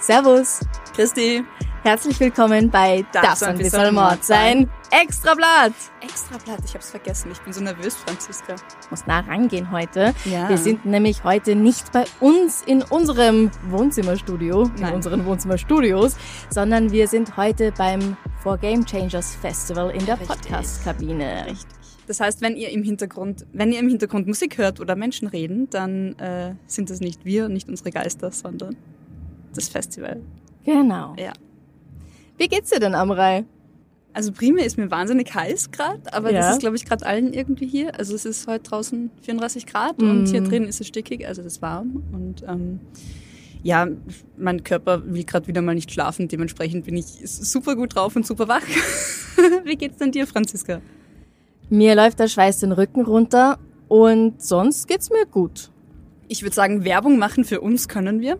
Servus, Christi, herzlich willkommen bei Darf's Das ein bisschen Mord sein. Extrablatt. Extrablatt, ich hab's vergessen. Ich bin so nervös, Franziska. Muss nah rangehen heute. Ja. Wir sind nämlich heute nicht bei uns in unserem Wohnzimmerstudio, in Nein. unseren Wohnzimmerstudios, sondern wir sind heute beim For Game Changers Festival in der Richtig. Podcast-Kabine. Das heißt, wenn ihr im Hintergrund, wenn ihr im Hintergrund Musik hört oder Menschen reden, dann äh, sind das nicht wir, nicht unsere Geister, sondern das Festival. Genau. Ja. Wie geht's dir denn, Amrei? Also primär ist mir wahnsinnig heiß gerade, aber Ja. das ist, glaube ich, gerade allen irgendwie hier. Also es ist heute draußen 34 Grad und Mhm. hier drin ist es stickig, also es ist warm. Und ähm, ja, mein Körper will gerade wieder mal nicht schlafen, dementsprechend bin ich super gut drauf und super wach. Wie geht's denn dir, Franziska? Mir läuft der Schweiß den Rücken runter und sonst geht's mir gut. Ich würde sagen, Werbung machen für uns können wir.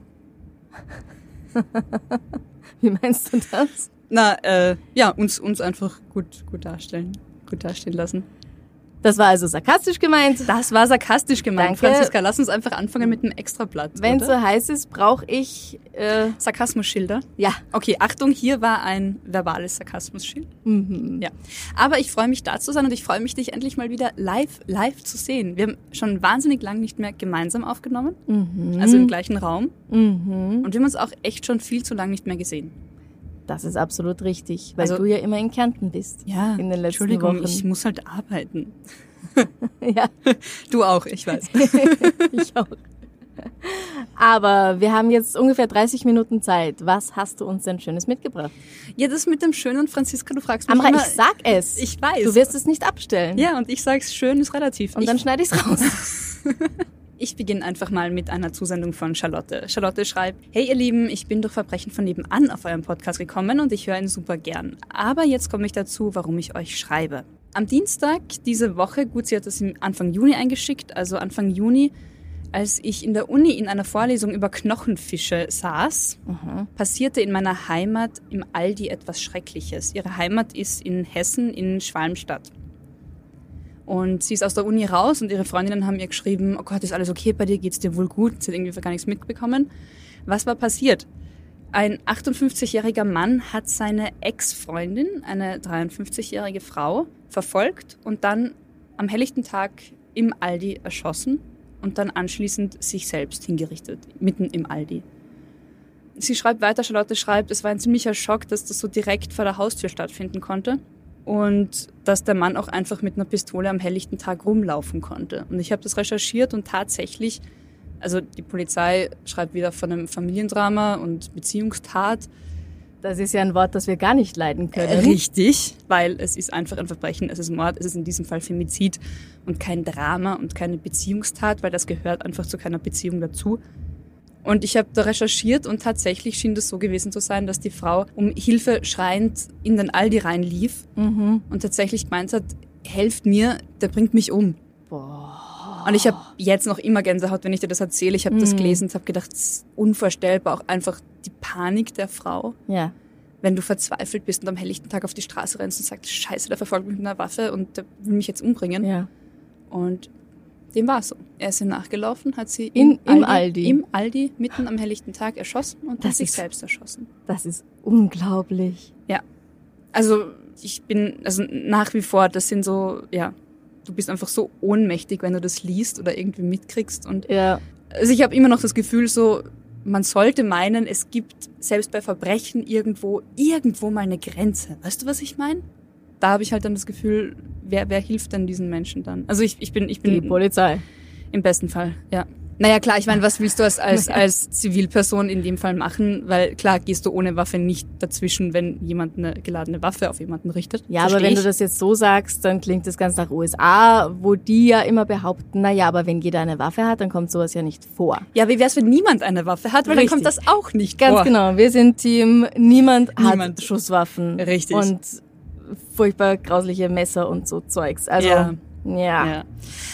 Wie meinst du das? Na, äh, ja, uns, uns einfach gut, gut darstellen, gut dastehen lassen. Das war also sarkastisch gemeint. Das war sarkastisch gemeint, Danke. Franziska. Lass uns einfach anfangen mit einem Extrablatt. Wenn so heiß ist, brauche ich äh, Sarkasmusschilder. ja. Okay, Achtung, hier war ein verbales Sarkasmusschild. Mhm. Ja. Aber ich freue mich da zu sein und ich freue mich, dich endlich mal wieder live, live zu sehen. Wir haben schon wahnsinnig lang nicht mehr gemeinsam aufgenommen, Mhm. also im gleichen Raum. Mhm. Und wir haben uns auch echt schon viel zu lang nicht mehr gesehen. Das ist absolut richtig, weil Also- du ja immer in Kärnten bist. Ja, In den letzten Entschuldigung, Wochen. ich muss halt arbeiten. ja, Du auch, ich weiß. ich auch. Aber wir haben jetzt ungefähr 30 Minuten Zeit. Was hast du uns denn Schönes mitgebracht? ja, das mit dem Schönen, Franziska, du fragst mich Amra, immer. ich sag es. Ich weiß. Du wirst es nicht abstellen. ja, und ich sag's, schön ist relativ. Und ich, dann schneide ich es raus. Ich beginne einfach mal mit einer Zusendung von Charlotte. Charlotte schreibt, hey ihr Lieben, ich bin durch Verbrechen von nebenan auf euren Podcast gekommen und ich höre ihn super gern. Aber jetzt komme ich dazu, warum ich euch schreibe. Am Dienstag diese Woche, gut, sie hat das im Anfang Juni eingeschickt, also Anfang Juni, als ich in der Uni in einer Vorlesung über Knochenfische saß, passierte in meiner Heimat im Aldi etwas Schreckliches. Ihre Heimat ist in Hessen, in Schwalmstadt. Und sie ist aus der Uni raus und ihre Freundinnen haben ihr geschrieben, oh Gott, ist alles okay bei dir, geht's dir wohl gut? Sie hat irgendwie gar nichts mitbekommen. Was war passiert? Ein 58-jähriger Mann hat seine Ex-Freundin, eine 53-jährige Frau, verfolgt und dann am helllichten Tag im Aldi erschossen und dann anschließend sich selbst hingerichtet, mitten im Aldi. Sie schreibt weiter, Charlotte schreibt, es war ein ziemlicher Schock, dass das so direkt vor der Haustür stattfinden konnte und dass der Mann auch einfach mit einer Pistole am helllichten Tag rumlaufen konnte. Und ich habe das recherchiert und tatsächlich, also die Polizei schreibt wieder von einem Familiendrama und Beziehungstat. Das ist ja ein Wort, das wir gar nicht leiden können. Richtig, weil es ist einfach ein Verbrechen, es ist Mord, es ist in diesem Fall Femizid und kein Drama und keine Beziehungstat, weil das gehört einfach zu keiner Beziehung dazu. Und ich habe da recherchiert und tatsächlich schien das so gewesen zu sein, dass die Frau um Hilfe schreiend in den Aldi reinlief Mhm. und tatsächlich gemeint hat, helft mir, der bringt mich um. Boah. Und ich habe jetzt noch immer Gänsehaut, wenn ich dir das erzähle. Ich habe das gelesen und habe gedacht, es ist unvorstellbar, auch einfach die Panik der Frau, Ja. wenn du verzweifelt bist und am helllichten Tag auf die Straße rennst und sagst, scheiße, der verfolgt mich mit einer Waffe und der will mich jetzt umbringen. Ja. Und dem war so. Er ist ihr nachgelaufen, hat sie In- im Aldi. im Aldi mitten am helllichten Tag erschossen und Das hat sich ist- selbst erschossen. Das ist unglaublich. Ja. Also ich bin, also nach wie vor, das sind so, ja, du bist einfach so ohnmächtig, wenn du das liest oder irgendwie mitkriegst. Und Ja. also ich habe immer noch das Gefühl, so, man sollte meinen, es gibt selbst bei Verbrechen irgendwo, irgendwo mal eine Grenze. Weißt du, was ich meine? Da habe ich halt dann das Gefühl, wer, wer hilft denn diesen Menschen dann? Also ich, ich bin, ich Die bin Polizei. im besten Fall, ja. Naja, klar, ich meine, was willst du als, als, als Zivilperson in dem Fall machen? Weil klar, gehst du ohne Waffe nicht dazwischen, wenn jemand eine geladene Waffe auf jemanden richtet. Ja, aber wenn ich. du das jetzt so sagst, dann klingt das ganz nach USA, wo die ja immer behaupten, naja, aber wenn jeder eine Waffe hat, dann kommt sowas ja nicht vor. Ja, wie wär's, wenn niemand eine Waffe hat? Weil Richtig. dann kommt das auch nicht ganz vor. Ganz genau. Wir sind Team, niemand, niemand. hat Schusswaffen. Richtig. Und furchtbar grausliche Messer und so Zeugs. Also, ja. Ja. ja.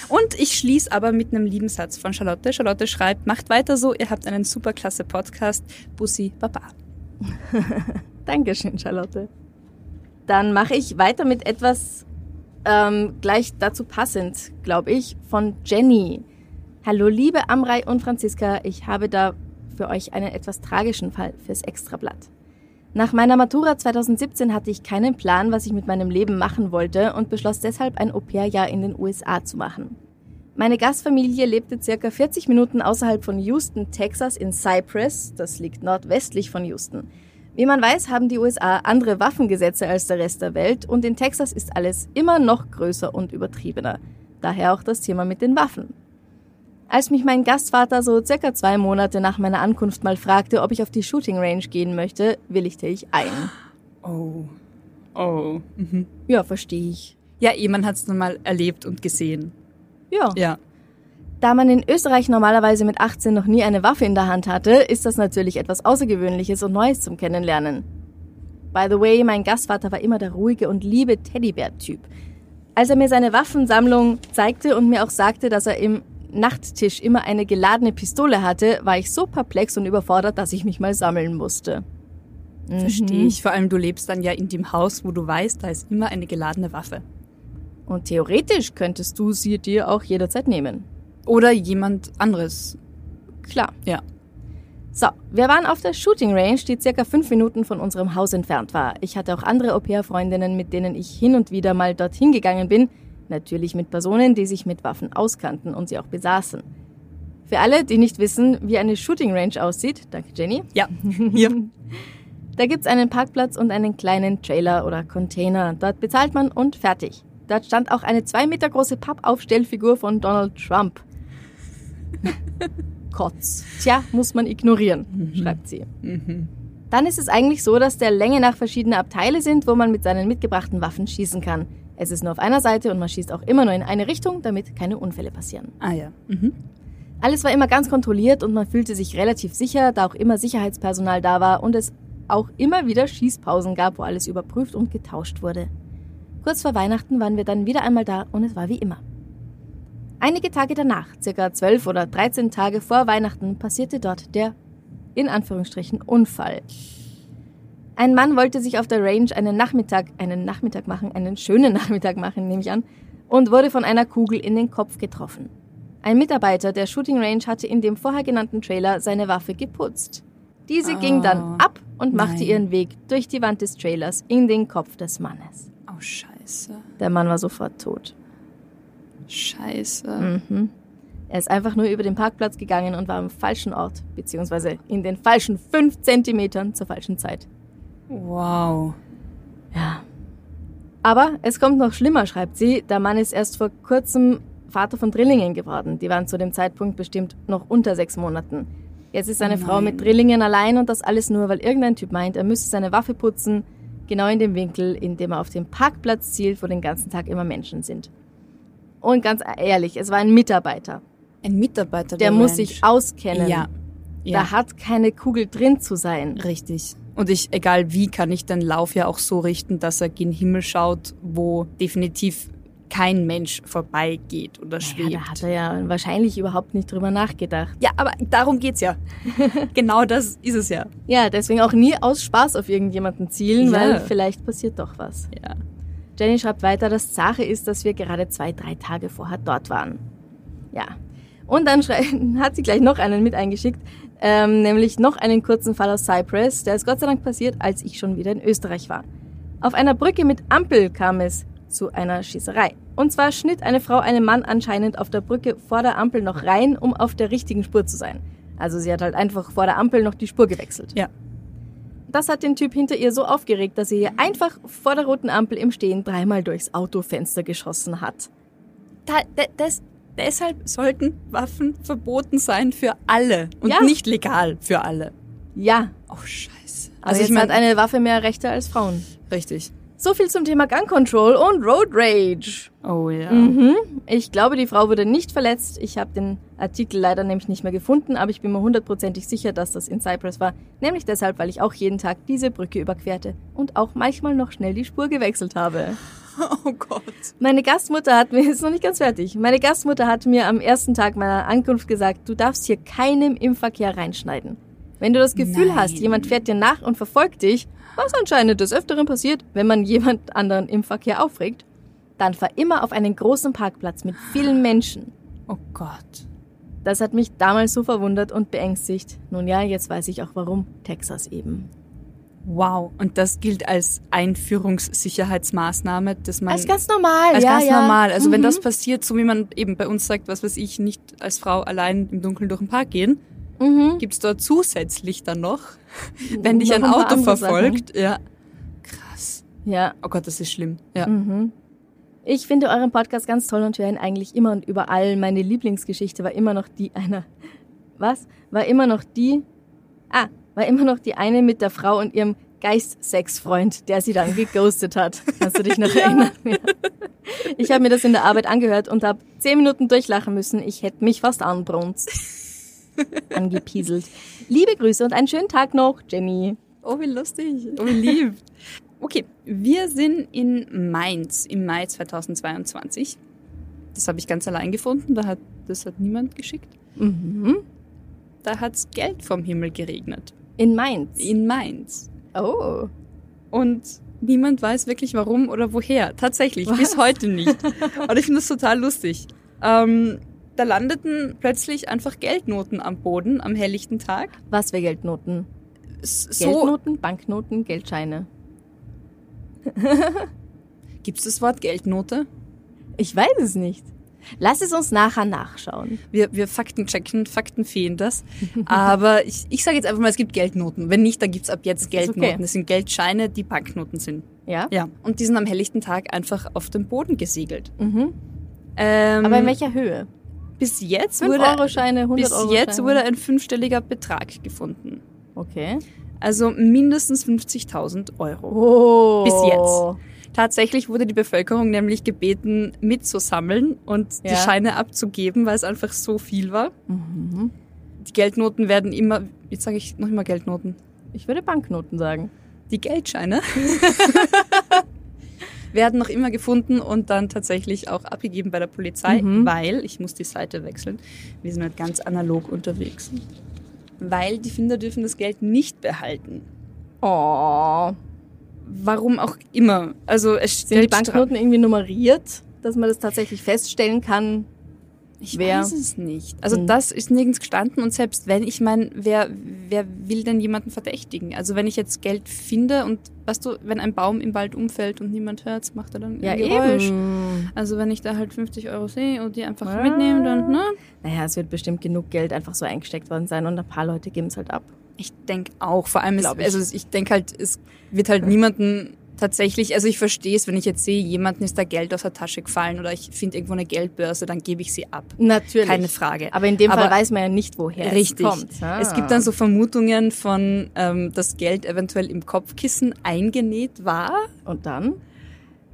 Und ich schließe aber mit einem lieben Satz von Charlotte. Charlotte schreibt, macht weiter so, ihr habt einen super klasse Podcast. Bussi Baba. Dankeschön, Charlotte. Dann mache ich weiter mit etwas ähm, gleich dazu passend, glaube ich, von Jenny. Hallo liebe Amrei und Franziska, ich habe da für euch einen etwas tragischen Fall fürs Extrablatt. Nach meiner Matura 2017 hatte ich keinen Plan, was ich mit meinem Leben machen wollte und beschloss deshalb ein Au-pair-Jahr in den USA zu machen. Meine Gastfamilie lebte circa 40 Minuten außerhalb von Houston, Texas in Cypress, das liegt nordwestlich von Houston. Wie man weiß, haben die USA andere Waffengesetze als der Rest der Welt und in Texas ist alles immer noch größer und übertriebener. Daher auch das Thema mit den Waffen. Als mich mein Gastvater so circa zwei Monate nach meiner Ankunft mal fragte, ob ich auf die Shooting Range gehen möchte, willigte ich ein. Oh. Oh. Mhm. Ja, verstehe ich. Ja, man hat es nun mal erlebt und gesehen. Ja. Ja. Da man in Österreich normalerweise mit 18 noch nie eine Waffe in der Hand hatte, ist das natürlich etwas Außergewöhnliches und Neues zum Kennenlernen. By the way, mein Gastvater war immer der ruhige und liebe Teddybär-Typ. Als er mir seine Waffensammlung zeigte und mir auch sagte, dass er im Nachttisch immer eine geladene Pistole hatte, war ich so perplex und überfordert, dass ich mich mal sammeln musste. Verstehe mhm. ich. Vor allem, du lebst dann ja in dem Haus, wo du weißt, da ist immer eine geladene Waffe. Und theoretisch könntest du sie dir auch jederzeit nehmen. Oder jemand anderes. Klar. Ja. So, wir waren auf der Shooting Range, die circa fünf Minuten von unserem Haus entfernt war. Ich hatte auch andere Au-pair-Freundinnen, mit denen ich hin und wieder mal dorthin gegangen bin, Natürlich mit Personen, die sich mit Waffen auskannten und sie auch besaßen. Für alle, die nicht wissen, wie eine Shooting Range aussieht, danke Jenny. Ja, hier. da gibt's einen Parkplatz und einen kleinen Trailer oder Container. Dort bezahlt man und fertig. Dort stand auch eine zwei Meter große Pappaufstellfigur von Donald Trump. Kotz. Tja, muss man ignorieren, mhm. schreibt sie. Mhm. Dann ist es eigentlich so, dass der Länge nach verschiedene Abteile sind, wo man mit seinen mitgebrachten Waffen schießen kann. Es ist nur auf einer Seite und man schießt auch immer nur in eine Richtung, damit keine Unfälle passieren. Ah ja. Mhm. Alles war immer ganz kontrolliert und man fühlte sich relativ sicher, da auch immer Sicherheitspersonal da war und es auch immer wieder Schießpausen gab, wo alles überprüft und getauscht wurde. Kurz vor Weihnachten waren wir dann wieder einmal da und es war wie immer. Einige Tage danach, circa zwölf oder dreizehn Tage vor Weihnachten, passierte dort der, in Anführungsstrichen, Unfall. Ein Mann wollte sich auf der Range einen Nachmittag, einen Nachmittag machen, einen schönen Nachmittag machen, nehme ich an, und wurde von einer Kugel in den Kopf getroffen. Ein Mitarbeiter der Shooting Range hatte in dem vorher genannten Trailer seine Waffe geputzt. Diese oh, ging dann ah, ab und machte nein. ihren Weg durch die Wand des Trailers in den Kopf des Mannes. Oh, scheiße. Der Mann war sofort tot. Scheiße. Mhm. Er ist einfach nur über den Parkplatz gegangen und war am falschen Ort, beziehungsweise in den falschen fünf Zentimetern zur falschen Zeit. Wow. Ja. Aber es kommt noch schlimmer, schreibt sie. Der Mann ist erst vor kurzem Vater von Drillingen geworden. Die waren zu dem Zeitpunkt bestimmt noch unter sechs Monaten. Jetzt ist seine oh Frau mit Drillingen allein und das alles nur, weil irgendein Typ meint, er müsse seine Waffe putzen, genau in dem Winkel, in dem er auf den Parkplatz zielt, wo den ganzen Tag immer Menschen sind. Und ganz ehrlich, es war ein Mitarbeiter. Ein Mitarbeiter, der, der muss sich auskennen. Ja. ja. Da hat keine Kugel drin zu sein. Richtig. Und ich, egal wie, kann ich den Lauf ja auch so richten, dass er gen Himmel schaut, wo definitiv kein Mensch vorbeigeht oder schwebt. Ja, da hat er ja wahrscheinlich überhaupt nicht drüber nachgedacht. Ja, aber darum geht's ja. genau das ist es ja. Ja, deswegen auch nie aus Spaß auf irgendjemanden zielen, ja. weil vielleicht passiert doch was. Ja. Jenny schreibt weiter, das Sache ist, dass wir gerade zwei, drei Tage vorher dort waren. Ja. Und dann hat sie gleich noch einen mit eingeschickt ähm, nämlich noch einen kurzen Fall aus Cyprus. Der ist Gott sei Dank passiert, als ich schon wieder in Österreich war. Auf einer Brücke mit Ampel kam es zu einer Schießerei. Und zwar schnitt eine Frau einen Mann anscheinend auf der Brücke vor der Ampel noch rein, um auf der richtigen Spur zu sein. Also sie hat halt einfach vor der Ampel noch die Spur gewechselt. Ja. Das hat den Typ hinter ihr so aufgeregt, dass er ihr einfach vor der roten Ampel im Stehen dreimal durchs Autofenster geschossen hat. Da, das, deshalb sollten Waffen verboten sein für alle und Ja. nicht legal für alle. Ja, Oh, scheiße. also Also ich hat meine, eine Waffe mehr Rechte als Frauen. richtig. So viel zum Thema Gun Control und Road Rage. Oh ja. Mhm. Ich glaube, die Frau wurde nicht verletzt. Ich habe den Artikel leider nämlich nicht mehr gefunden, aber ich bin mir hundertprozentig sicher, dass das in Cyprus war. Nämlich deshalb, weil ich auch jeden Tag diese Brücke überquerte und auch manchmal noch schnell die Spur gewechselt habe. Oh Gott. Meine Gastmutter hat mir, ist noch nicht ganz fertig, meine Gastmutter hat mir am ersten Tag meiner Ankunft gesagt, du darfst hier keinem im Verkehr reinschneiden. Wenn du das Gefühl Nein. hast, jemand fährt dir nach und verfolgt dich, was anscheinend des Öfteren passiert, wenn man jemand anderen im Verkehr aufregt, dann fahr immer auf einen großen Parkplatz mit vielen Menschen. Oh Gott. Das hat mich damals so verwundert und beängstigt. Nun ja, jetzt weiß ich auch warum. Texas eben. Wow. Und das gilt als Einführungssicherheitsmaßnahme, dass man Als ganz normal, als ja, ganz ja. normal. Also wenn Mhm. das passiert, so wie man eben bei uns sagt, was weiß ich, nicht als Frau allein im Dunkeln durch den Park gehen, Mhm. gibt's dort zusätzlich dann noch, wenn dich ein Auto verfolgt. Ja. Krass. Ja, Oh Gott, das ist schlimm. Ja. Mhm. Ich finde euren Podcast ganz toll und höre ihn eigentlich immer und überall. Meine Lieblingsgeschichte war immer noch die einer. Was? War immer noch die. Ah, war immer noch die eine mit der Frau und ihrem Geist-Sex-Freund, der sie dann geghostet hat. Kannst du dich noch erinnern? Ja. Ich habe mir das in der Arbeit angehört und habe zehn Minuten durchlachen müssen. Ich hätte mich fast anbrunst. Angepieselt. Liebe Grüße und einen schönen Tag noch, Jenny. Oh, wie lustig. Oh, wie lieb. Okay, wir sind in Mainz im Mai 2022. Das habe ich ganz allein gefunden. Da hat, das hat niemand geschickt. Mhm. Da hat's Geld vom Himmel geregnet. In Mainz. In Mainz. Oh. Und niemand weiß wirklich warum oder woher. Tatsächlich, bis heute nicht. Und ich finde das total lustig. Ähm, da landeten plötzlich einfach Geldnoten am Boden am helllichten Tag. Was für Geldnoten? S- So Geldnoten, Banknoten, Geldscheine. gibt's das Wort Geldnote. Ich weiß es nicht. Lass es uns nachher nachschauen. Wir, wir Fakten checken, Fakten fehlen das. Aber ich, ich sage jetzt einfach mal, es gibt Geldnoten. Wenn nicht, dann gibt's ab jetzt Geldnoten. okay. Das sind Geldscheine, die Banknoten sind. Ja? Ja. Und die sind am helllichten Tag einfach auf den Boden gesegelt. Mhm. Ähm, Aber in welcher Höhe? bis jetzt 5 wurde, Euro Scheine, 100 bis jetzt wurde ein fünfstelliger Betrag gefunden. Okay. Also mindestens 50.000 Euro. Oh. Bis jetzt. Tatsächlich wurde die Bevölkerung nämlich gebeten, mitzusammeln und die Ja. Scheine abzugeben, weil es einfach so viel war. Mhm. Die Geldnoten werden immer, jetzt sage ich noch immer Geldnoten, Ich würde Banknoten sagen. die Geldscheine werden noch immer gefunden und dann tatsächlich auch abgegeben bei der Polizei, Mhm. weil, ich muss die Seite wechseln, wir sind halt ganz analog unterwegs, weil die Finder dürfen das Geld nicht behalten. Oh. Warum auch immer. Also es Sind die Banknoten irgendwie nummeriert, dass man das tatsächlich feststellen kann? Ich Wer? weiß es nicht. Also Hm. das ist nirgends gestanden und selbst wenn, ich meine, wer, wer will denn jemanden verdächtigen? Also wenn ich jetzt Geld finde und weißt du, wenn ein Baum im Wald umfällt und niemand hört, macht er dann Ja, ein Geräusch. eben. Also wenn ich da halt 50 Euro sehe und die einfach Ah. mitnehme, dann, ne? Naja, es wird bestimmt genug Geld einfach so eingesteckt worden sein und ein paar Leute geben es halt ab. Ich denke auch, vor allem, ist, ich. also ich denke halt, es wird halt niemanden tatsächlich, also ich verstehe es, wenn ich jetzt sehe, jemandem ist da Geld aus der Tasche gefallen oder ich finde irgendwo eine Geldbörse, dann gebe ich sie ab. Natürlich. Keine Frage. Aber in dem Fall Aber- weiß man ja nicht, woher Richtig. es kommt. Ah. Es gibt dann so Vermutungen von, ähm, dass Geld eventuell im Kopfkissen eingenäht war. Und dann?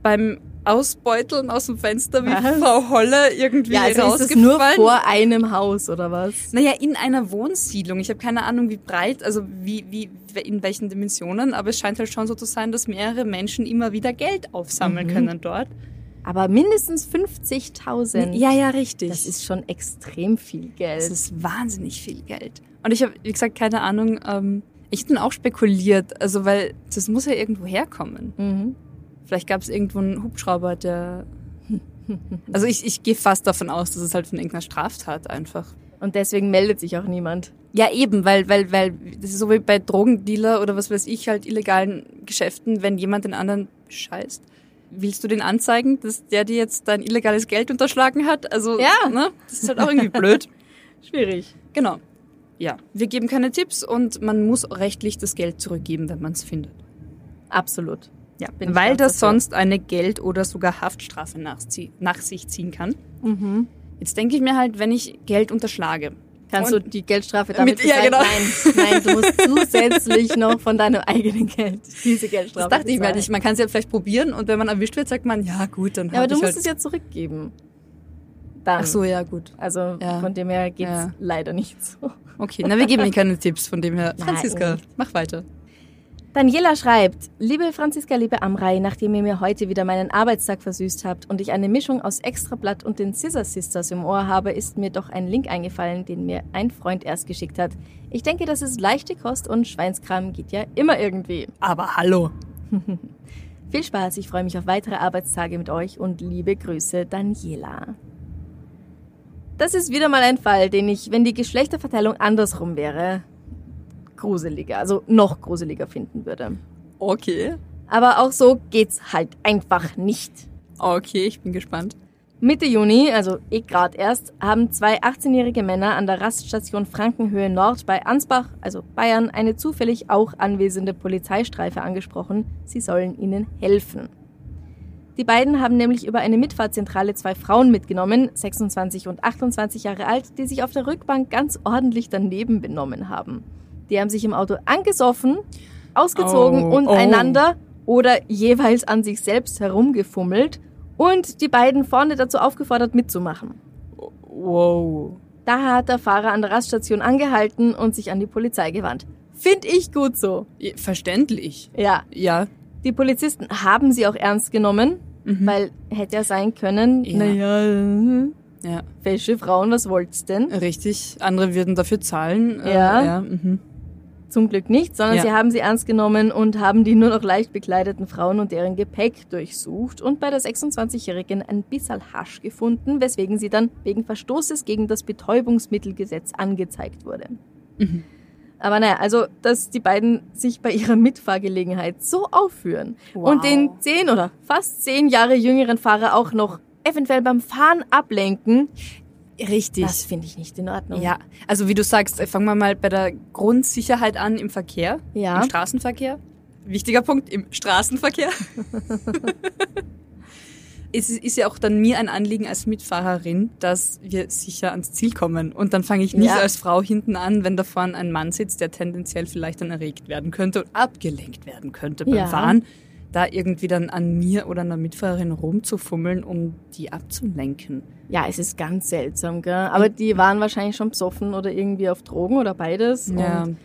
Beim Ausbeuteln aus dem Fenster, wie Was? Frau Holle irgendwie Ja, also ist es rausgefallen. nur vor einem Haus oder was? naja, in einer Wohnsiedlung. Ich habe keine Ahnung, wie breit, also wie, wie, in welchen Dimensionen, aber es scheint halt schon so zu sein, dass mehrere Menschen immer wieder Geld aufsammeln Mhm. können dort. Aber mindestens 50.000. Ja, ja, richtig. Das ist schon extrem viel Geld. Das ist wahnsinnig viel Geld. Und ich habe, wie gesagt, keine Ahnung, ähm, ich bin auch spekuliert, also weil das muss ja irgendwo herkommen. mhm. Vielleicht gab es irgendwo einen Hubschrauber, der. Also ich, ich gehe fast davon aus, dass es halt von irgendeiner Straftat einfach. Und deswegen meldet sich auch niemand. Ja, eben, weil, weil, weil, das ist so wie bei Drogendealer oder was weiß ich, halt illegalen Geschäften, wenn jemand den anderen scheißt. Willst du den anzeigen, dass der dir jetzt dein illegales Geld unterschlagen hat? Also, Ja. ne? Das ist halt auch irgendwie blöd. Schwierig. Genau. Ja. Wir geben keine Tipps und man muss rechtlich das Geld zurückgeben, wenn man es findet. Absolut. Ja. Weil das dafür. sonst eine Geld- oder sogar Haftstrafe nach, nach sich ziehen kann. Mhm. Jetzt denke ich mir halt, wenn ich Geld unterschlage. Kannst du die Geldstrafe damit Mit- ja, bezahlen? genau. Nein, nein, du musst zusätzlich noch von deinem eigenen Geld diese Geldstrafe Das dachte ich mir halt bezahlen. nicht. Man kann es ja vielleicht probieren und wenn man erwischt wird, sagt man, ja gut, dann Ja, aber du musst halt... es ja zurückgeben. Dann. Ach so, ja gut. Also Ja. von dem her geht's Ja. leider nicht so. Okay, na wir geben Ihnen keine Tipps, von dem her. Nein. Franziska, mach weiter. Daniela schreibt, liebe Franziska, liebe Amrei, nachdem ihr mir heute wieder meinen Arbeitstag versüßt habt und ich eine Mischung aus Extrablatt und den Scissor Sisters im Ohr habe, ist mir doch ein Link eingefallen, den mir ein Freund erst geschickt hat. Ich denke, das ist leichte Kost und Schweinskram geht ja immer irgendwie. Aber hallo. Viel Spaß, ich freue mich auf weitere Arbeitstage mit euch und liebe Grüße, Daniela. Das ist wieder mal ein Fall, den ich, wenn die Geschlechterverteilung andersrum wäre, gruseliger, also noch gruseliger finden würde. Okay. Aber auch so geht's halt einfach nicht. Okay, ich bin gespannt. Mitte Juni, also eh grad erst, haben zwei 18-jährige Männer an der Raststation Frankenhöhe Nord bei Ansbach, also Bayern, eine zufällig auch anwesende Polizeistreife angesprochen. Sie sollen ihnen helfen. Die beiden haben nämlich über eine Mitfahrzentrale zwei Frauen mitgenommen, 26 und 28 Jahre alt, die sich auf der Rückbank ganz ordentlich daneben benommen haben. Die haben sich im Auto angesoffen, ausgezogen Oh, und oh. einander oder jeweils an sich selbst herumgefummelt und die beiden vorne dazu aufgefordert mitzumachen. Wow. Daher hat der Fahrer an der Raststation angehalten und sich an die Polizei gewandt. Find ich gut so. Verständlich. Ja, Ja. die Polizisten haben sie auch ernst genommen, weil hätte ja sein können, Ja. naja, Ja, welche Frauen, was wollt's denn? richtig. Andere würden dafür zahlen. Äh, Ja. ja mhm. Zum Glück nicht, sondern Ja. sie haben sie ernst genommen und haben die nur noch leicht bekleideten Frauen und deren Gepäck durchsucht und bei der 26-Jährigen ein bisschen Hasch gefunden, weswegen sie dann wegen Verstoßes gegen das Betäubungsmittelgesetz angezeigt wurde. Mhm. Aber naja, also, dass die beiden sich bei ihrer Mitfahrgelegenheit so aufführen Wow. und den zehn oder fast zehn Jahre jüngeren Fahrer auch noch eventuell beim Fahren ablenken, Richtig. das finde ich nicht in Ordnung. Ja, also wie du sagst, äh, fangen wir mal bei der Grundsicherheit an im Verkehr, Ja. im Straßenverkehr. Wichtiger Punkt, im Straßenverkehr. es ist ist ja auch dann mir ein Anliegen als Mitfahrerin, dass wir sicher ans Ziel kommen. Und dann fange ich nicht Ja. als Frau hinten an, wenn da vorne ein Mann sitzt, der tendenziell vielleicht dann erregt werden könnte und abgelenkt werden könnte beim Ja. Fahren, da irgendwie dann an mir oder einer Mitfahrerin rumzufummeln, um die abzulenken. Ja, es ist ganz seltsam, gell? Aber die waren wahrscheinlich schon besoffen oder irgendwie auf Drogen oder beides. Ja. Und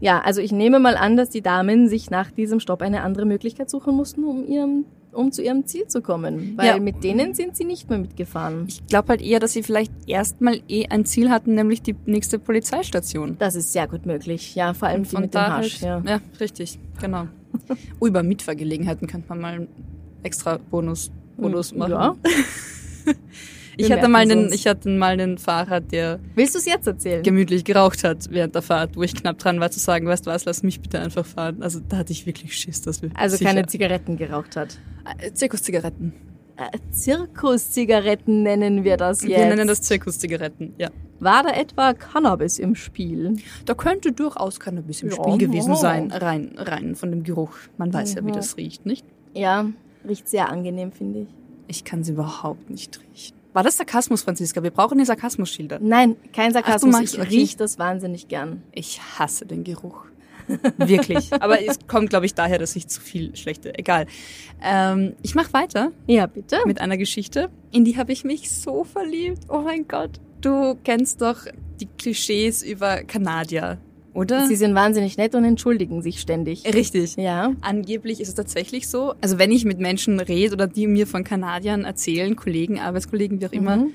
ja, also ich nehme mal an, dass die Damen sich nach diesem Stopp eine andere Möglichkeit suchen mussten, um ihrem, um zu ihrem Ziel zu kommen. Weil Ja. mit denen sind sie nicht mehr mitgefahren. Ich glaube halt eher, dass sie vielleicht erstmal eh ein Ziel hatten, nämlich die nächste Polizeistation. Das ist sehr gut möglich. Ja, vor allem die Von mit dem Hasch. halt, Ja. ja, richtig, genau. Oh, über Mitfahrgelegenheiten könnte man mal einen extra Bonus, Bonus machen. Ja. Ich hatte, mal einen, ich hatte mal einen Fahrer, der Willst du es jetzt erzählen? gemütlich geraucht hat während der Fahrt, wo ich knapp dran war zu sagen, weißt du was, lass mich bitte einfach fahren. Also da hatte ich wirklich Schiss, dass wir also sicher, keine Zigaretten geraucht hat. Äh, Zirkuszigaretten. Äh, Zirkuszigaretten nennen wir das jetzt. Wir nennen das Zirkuszigaretten, ja. War da etwa Cannabis im Spiel? Da könnte durchaus Cannabis im Ja, Spiel gewesen sein, rein, rein von dem Geruch. Man weiß ja, wie Mhm. das riecht, nicht? Ja, riecht sehr angenehm, finde ich. Ich kann sie überhaupt nicht riechen. War das Sarkasmus, Franziska? Wir brauchen die Sarkasmusschilder. Nein, kein Sarkasmus. magst- ich okay. riech das wahnsinnig gern. Ich hasse den Geruch. Wirklich. Aber es kommt, glaube ich, daher, dass ich zu viel schlechte. Egal. Ähm, ich mache weiter Ja, bitte. mit einer Geschichte. In die habe ich mich so verliebt. Oh mein Gott. Du kennst doch die Klischees über Kanadier, oder? Sie sind wahnsinnig nett und entschuldigen sich ständig. Richtig. Ja. Angeblich ist es tatsächlich so. Also wenn ich mit Menschen rede oder die mir von Kanadiern erzählen, Kollegen, Arbeitskollegen, wie auch immer, Mhm.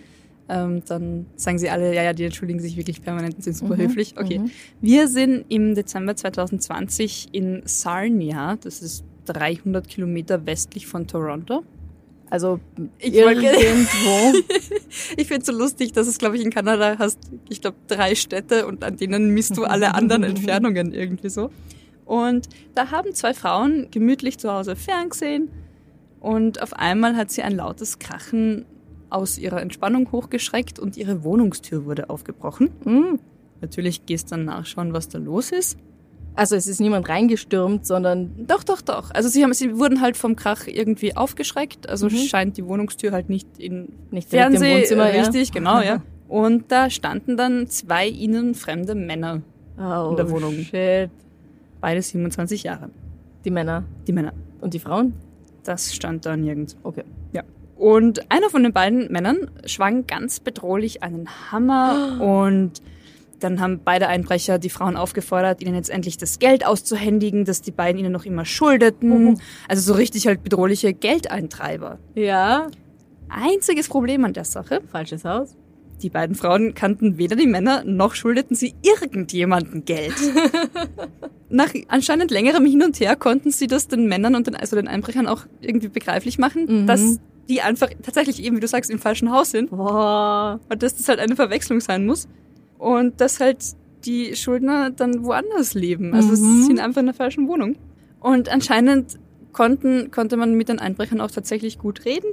Ähm, dann sagen sie alle, ja, ja, die entschuldigen sich wirklich permanent und sind super Mhm. höflich. Okay. Mhm. Wir sind im Dezember 2020 in Sarnia, das ist 300 Kilometer westlich von Toronto. Also Ich irgendwo. Ich finde es so lustig, dass es, glaube ich, in Kanada hast, ich glaube, drei Städte und an denen misst du alle anderen Entfernungen irgendwie so. Und da haben zwei Frauen gemütlich zu Hause ferngesehen und auf einmal hat sie ein lautes Krachen aus ihrer Entspannung hochgeschreckt und ihre Wohnungstür wurde aufgebrochen. Hm, Natürlich gehst dann nachschauen, was da los ist. Also es ist niemand reingestürmt, sondern Doch, doch, doch. Also sie haben, sie wurden halt vom Krach irgendwie aufgeschreckt. Also Mhm. scheint die Wohnungstür halt nicht in nicht direkt im Fernseh, Wohnzimmer. äh, richtig, genau, ja. Und da standen dann zwei ihnen fremde Männer, Ja. Oh, in der Wohnung. Shit. beide 27 Jahre. Die Männer. Die Männer. Und die Frauen? Das stand da nirgends. Okay. Ja. Und einer von den beiden Männern schwang ganz bedrohlich einen Hammer und dann haben beide Einbrecher die Frauen aufgefordert, ihnen jetzt endlich das Geld auszuhändigen, das die beiden ihnen noch immer schuldeten. Also so richtig halt bedrohliche Geldeintreiber. Ja. Einziges Problem an der Sache, Falsches Haus. die beiden Frauen kannten weder die Männer, noch schuldeten sie irgendjemanden Geld. Nach anscheinend längerem Hin und Her konnten sie das den Männern und den, also den Einbrechern auch irgendwie begreiflich machen, Mhm. dass die einfach tatsächlich eben, wie du sagst, im falschen Haus sind Boah. und dass das halt eine Verwechslung sein muss und dass halt die Schuldner dann woanders leben. Also Mhm. sie sind einfach in der falschen Wohnung. Und anscheinend konnten, konnte man mit den Einbrechern auch tatsächlich gut reden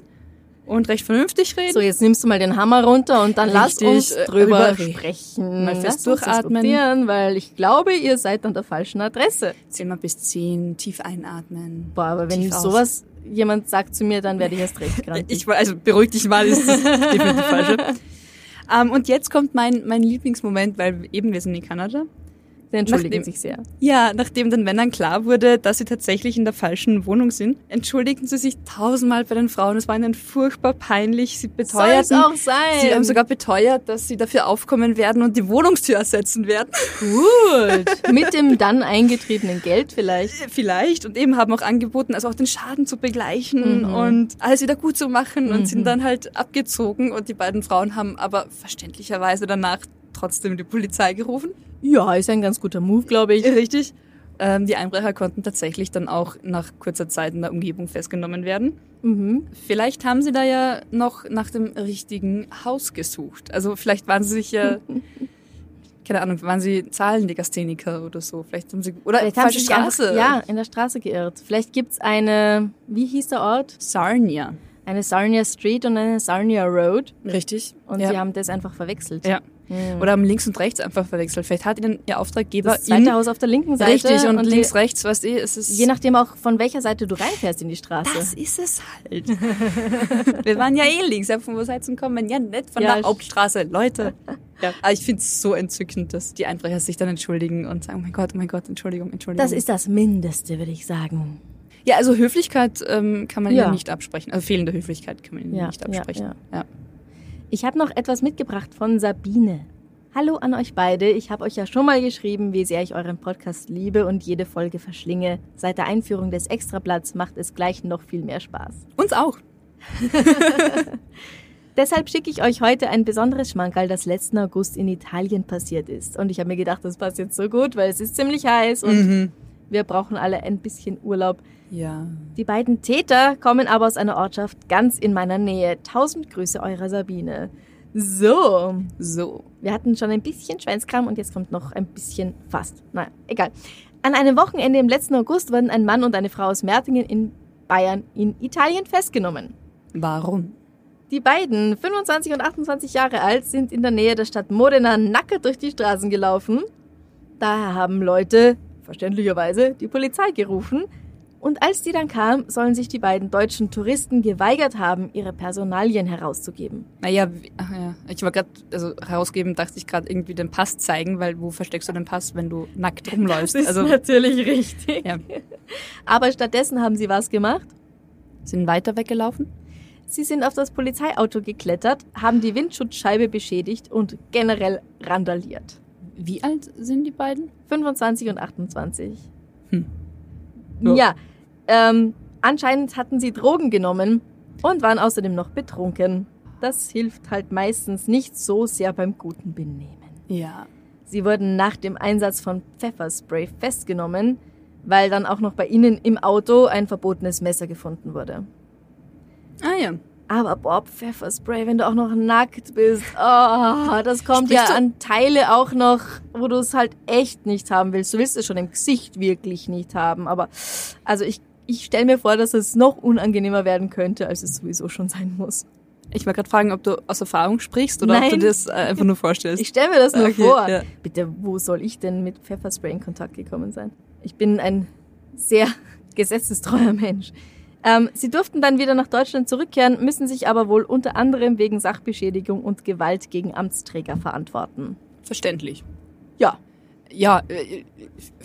und recht vernünftig reden. So, jetzt nimmst du mal den Hammer runter und dann lass Richtig, uns äh, drüber sprechen. Mal fest durchatmen. diskutieren, weil ich glaube, ihr seid an der falschen Adresse. Zähl mal bis zehn, tief einatmen. Boah, aber wenn sowas jemand sagt zu mir, dann werde ich erst recht krank. Ich war, also beruhig dich mal, ist das definitiv falsch. Ähm, und jetzt kommt mein, mein Lieblingsmoment, weil eben wir sind in Kanada. Sie entschuldigen nachdem- sich sehr. Ja, nachdem den Männern klar wurde, dass sie tatsächlich in der falschen Wohnung sind, entschuldigten sie sich tausendmal bei den Frauen. Es war ihnen furchtbar peinlich. Sie beteuerten, Soll's auch sein. sie haben sogar beteuert, dass sie dafür aufkommen werden und die Wohnungstür ersetzen werden. Gut. Mit dem dann eingetretenen Geld vielleicht. Vielleicht. Und eben haben auch angeboten, also auch den Schaden zu begleichen Mhm. und alles wieder gut zu machen und sind dann halt abgezogen. Und die beiden Frauen haben aber verständlicherweise danach trotzdem die Polizei gerufen. Ja, ist ein ganz guter Move, glaube ich. Richtig. Ähm, die Einbrecher konnten tatsächlich dann auch nach kurzer Zeit in der Umgebung festgenommen werden. Mhm. Vielleicht haben sie da ja noch nach dem richtigen Haus gesucht. Also vielleicht waren sie sich ja, keine Ahnung, waren sie Zahlenlegastheniker oder so. Vielleicht haben sie, oder Vielleicht haben falsche sie sich einfach- Straße. ja, in der Straße geirrt. Vielleicht gibt's eine, wie hieß der Ort? Sarnia. Eine Sarnia Street und eine Sarnia Road. Richtig. Und ja. sie haben das einfach verwechselt. Ja. Oder haben links und rechts einfach verwechselt. Vielleicht hat ihnen ihr Auftraggeber Das zweite in, Haus auf der linken Seite. richtig und, die- links, rechts, weißt du, es ist Je nachdem auch, von welcher Seite du reinfährst in die Straße. Das ist es halt. Wir waren ja eh links, ja, von wo Seiten kommen, ja nicht von Ja, der Hauptstraße, Leute. Ja. Aber ich finde es so entzückend, dass die Einbrecher sich dann entschuldigen und sagen, oh mein Gott, oh mein Gott, Entschuldigung, Entschuldigung. Das ist das Mindeste, würde ich sagen. ja, also Höflichkeit ähm, kann man Ja. ihnen nicht absprechen. Also fehlende Höflichkeit kann man ihnen Ja, nicht ja, absprechen. ja. Ja. Ich habe noch etwas mitgebracht von Sabine. Hallo an euch beide. Ich habe euch ja schon mal geschrieben, wie sehr ich euren Podcast liebe und jede Folge verschlinge. Seit der Einführung des Extrablatts macht es gleich noch viel mehr Spaß. Uns auch. Deshalb schicke ich euch heute ein besonderes Schmankerl, das letzten August in Italien passiert ist. Und ich habe mir gedacht, das passt jetzt so gut, weil es ist ziemlich heiß und wir brauchen alle ein bisschen Urlaub. Ja. Die beiden Täter kommen aber aus einer Ortschaft ganz in meiner Nähe. Tausend Grüße eurer Sabine. So, So. wir hatten schon ein bisschen Schweinskram und jetzt kommt noch ein bisschen fast. Naja, egal. An einem Wochenende im letzten August wurden ein Mann und eine Frau aus Mertingen in Bayern in Italien festgenommen. Warum? Die beiden, 25 und 28 Jahre alt, sind in der Nähe der Stadt Modena nackert durch die Straßen gelaufen. Daher haben Leute, verständlicherweise, die Polizei gerufen. Und als die dann kam, sollen sich die beiden deutschen Touristen geweigert haben, ihre Personalien herauszugeben. Naja, ja. ich war gerade, also herausgeben dachte ich gerade irgendwie den Pass zeigen, weil wo versteckst du den Pass, wenn du nackt rumläufst? also natürlich richtig. ja. Aber stattdessen haben sie was gemacht. sind weiter weggelaufen. Sie sind auf das Polizeiauto geklettert, haben die Windschutzscheibe beschädigt und generell randaliert. Wie alt sind die beiden? 25 und 28. Hm. Ja, Ja. ähm, anscheinend hatten sie Drogen genommen und waren außerdem noch betrunken. Das hilft halt meistens nicht so sehr beim guten Benehmen. Ja. Sie wurden nach dem Einsatz von Pfefferspray festgenommen, weil dann auch noch bei ihnen im Auto ein verbotenes Messer gefunden wurde. Ah ja. Aber Bob, Pfefferspray, wenn du auch noch nackt bist, oh, das kommt Sprichst ja an Teile auch noch, wo du es halt echt nicht haben willst. Du willst es schon im Gesicht wirklich nicht haben. Aber also ich, ich stelle mir vor, dass es noch unangenehmer werden könnte, als es sowieso schon sein muss. Ich wollte gerade fragen, ob du aus Erfahrung sprichst oder Nein. ob du das äh, einfach nur vorstellst. Ich stelle mir das nur Okay, vor. ja. Bitte, wo soll ich denn mit Pfefferspray in Kontakt gekommen sein? Ich bin ein sehr gesetzestreuer Mensch. Ähm, sie durften dann wieder nach Deutschland zurückkehren, müssen sich aber wohl unter anderem wegen Sachbeschädigung und Gewalt gegen Amtsträger verantworten. Verständlich. Ja, Ja, äh,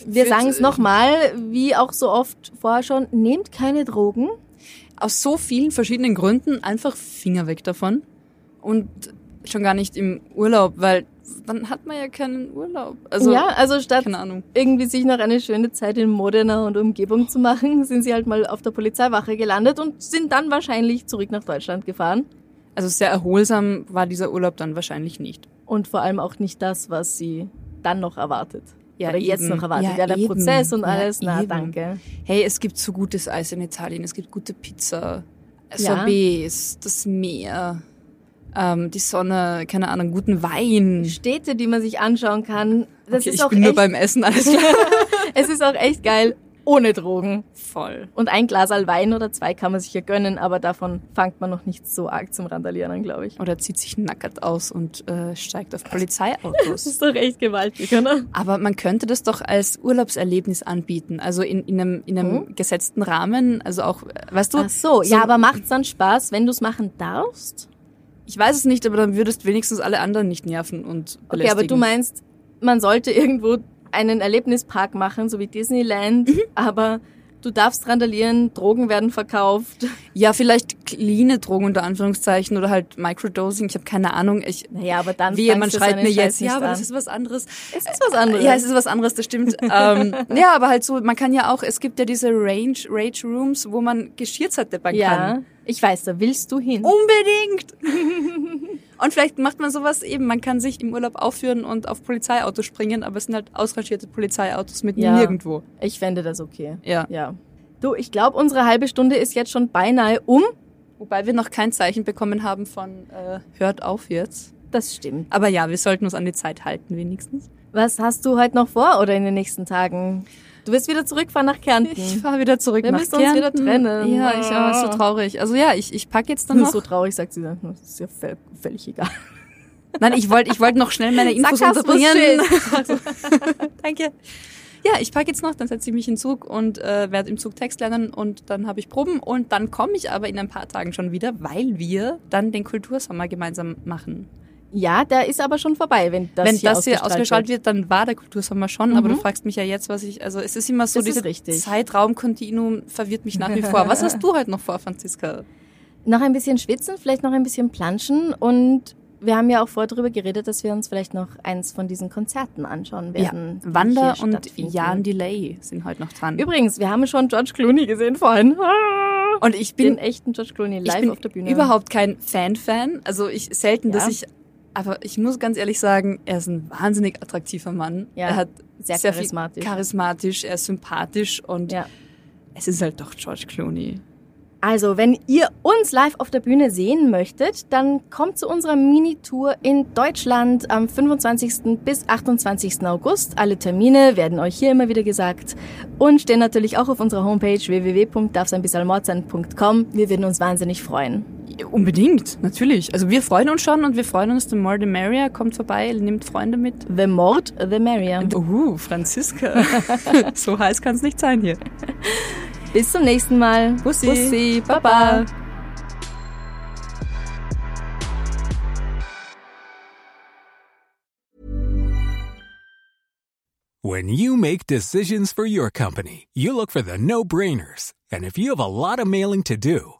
wir sagen es nochmal, wie auch so oft vorher schon, nehmt keine Drogen. aus so vielen verschiedenen Gründen einfach Finger weg davon. Und schon gar nicht im Urlaub, weil dann hat man ja keinen Urlaub. Also, ja, also statt irgendwie sich noch eine schöne Zeit in Modena und Umgebung zu machen, sind sie halt mal auf der Polizeiwache gelandet und sind dann wahrscheinlich zurück nach Deutschland gefahren. Also sehr erholsam war dieser Urlaub dann wahrscheinlich nicht. Und vor allem auch nicht das, was sie dann noch erwartet. Ja, Oder jetzt noch erwartet. Ja, Ja, der eben. Prozess und Ja, alles. Na, eben. danke. Hey, es gibt so gutes Eis in Italien, es gibt gute Pizza, Ja. Sorbets, das Meer, ähm, die Sonne, keine Ahnung, guten Wein. Städte, die man sich anschauen kann. Das okay, ist ich auch bin nur echt, beim Essen, alles klar. es ist auch echt geil. Ohne Drogen. Voll. Und ein Glas Wein oder zwei kann man sich ja gönnen, aber davon fangt man noch nicht so arg zum Randalieren an, glaube ich. Oder zieht sich nackert aus und äh, steigt auf Das Polizeiautos. ist doch echt gewaltig, oder? Aber man könnte das doch als Urlaubserlebnis anbieten, also in, in einem, in einem Hm? gesetzten Rahmen, also auch, äh, weißt du? Ach so, ja, aber macht's dann Spaß, wenn du es machen darfst? Ich weiß es nicht, aber dann würdest wenigstens alle anderen nicht nerven und Okay, aber du belästigen. meinst, man sollte irgendwo einen Erlebnispark machen, so wie Disneyland, Mhm. aber du darfst randalieren, Drogen werden verkauft. Ja, vielleicht cleane Drogen unter Anführungszeichen oder halt Microdosing, ich habe keine Ahnung. Ich, Naja, aber dann fangst man einen mir jetzt, ja, aber an. das ist was anderes. Es ist was anderes. Ja, es ist was anderes, das stimmt. ähm, ja, aber halt so, man kann ja auch, es gibt ja diese Range, Rage Rooms, wo man Geschirr zerdeppern ja, kann. Ich weiß, da willst du hin. Unbedingt! und vielleicht macht man sowas eben, man kann sich im Urlaub aufführen und auf Polizeiautos springen, aber es sind halt ausrangierte Polizeiautos mitten Ja. nirgendwo. Ich fände das okay. Ja. Ja. Du, ich glaube, unsere halbe Stunde ist jetzt schon beinahe um. Wobei wir noch kein Zeichen bekommen haben von äh, hört auf jetzt. Das stimmt. Aber ja, wir sollten uns an die Zeit halten wenigstens. Was hast du heute noch vor oder in den nächsten Tagen? Du wirst wieder zurückfahren nach Kärnten. Ich fahre wieder zurück Wir nach müssen uns wieder Kärnten. trennen. Ja, ich ist so traurig. Also ja, ich, ich pack jetzt dann noch. so traurig, sagt sie dann. Das ist ja völ- völlig egal. Nein, ich wollte ich wollt noch schnell meine Infos unterbringen. Sarkasmus, Danke. Ja, ich pack jetzt noch, dann setze ich mich in den Zug und äh, werde im Zug Text lernen und dann habe ich Proben und dann komme ich aber in ein paar Tagen schon wieder, weil wir dann den Kultursommer gemeinsam machen. Ja, der ist aber schon vorbei, wenn das Wenn hier das hier ausgestrahlt wird, dann war der Kultursommer schon, aber Mhm. du fragst mich ja jetzt, was ich, also es ist immer so, Das dieses. Zeitraumkontinuum verwirrt mich nach wie vor. Was hast du heute noch vor, Franziska? Noch ein bisschen schwitzen, vielleicht noch ein bisschen planschen und wir haben ja auch vorher darüber geredet, dass wir uns vielleicht noch eins von diesen Konzerten anschauen werden. Wander hier und. Jan Delay sind heute noch dran. Übrigens, wir haben schon George Clooney gesehen vorhin. und ich Den bin echten George Clooney ich live auf der Bühne. überhaupt kein Fan-Fan. Also ich selten, dass Ja. ich. Aber ich muss ganz ehrlich sagen, er ist ein wahnsinnig attraktiver Mann. Ja, er hat sehr sehr, charismatisch. viel charismatisch, er ist sympathisch und Ja. es ist halt doch George Clooney. Also, wenn ihr uns live auf der Bühne sehen möchtet, dann kommt zu unserer Mini-Tour in Deutschland am 25. bis 28. August. Alle Termine werden euch hier immer wieder gesagt und stehen natürlich auch auf unserer Homepage www.darfseinbissalmordsein.com. Wir würden uns wahnsinnig freuen. Unbedingt, natürlich. Also wir freuen uns schon und wir freuen uns, the more the merrier. Kommt vorbei, nimmt Freunde mit. The Mord, the merrier. Uh, Franziska. so heiß kann es nicht sein hier. Bis zum nächsten Mal. Bussi. Bussi. Baba. When you make decisions for your company, you look for the no brainers. And if you have a lot of mailing to do,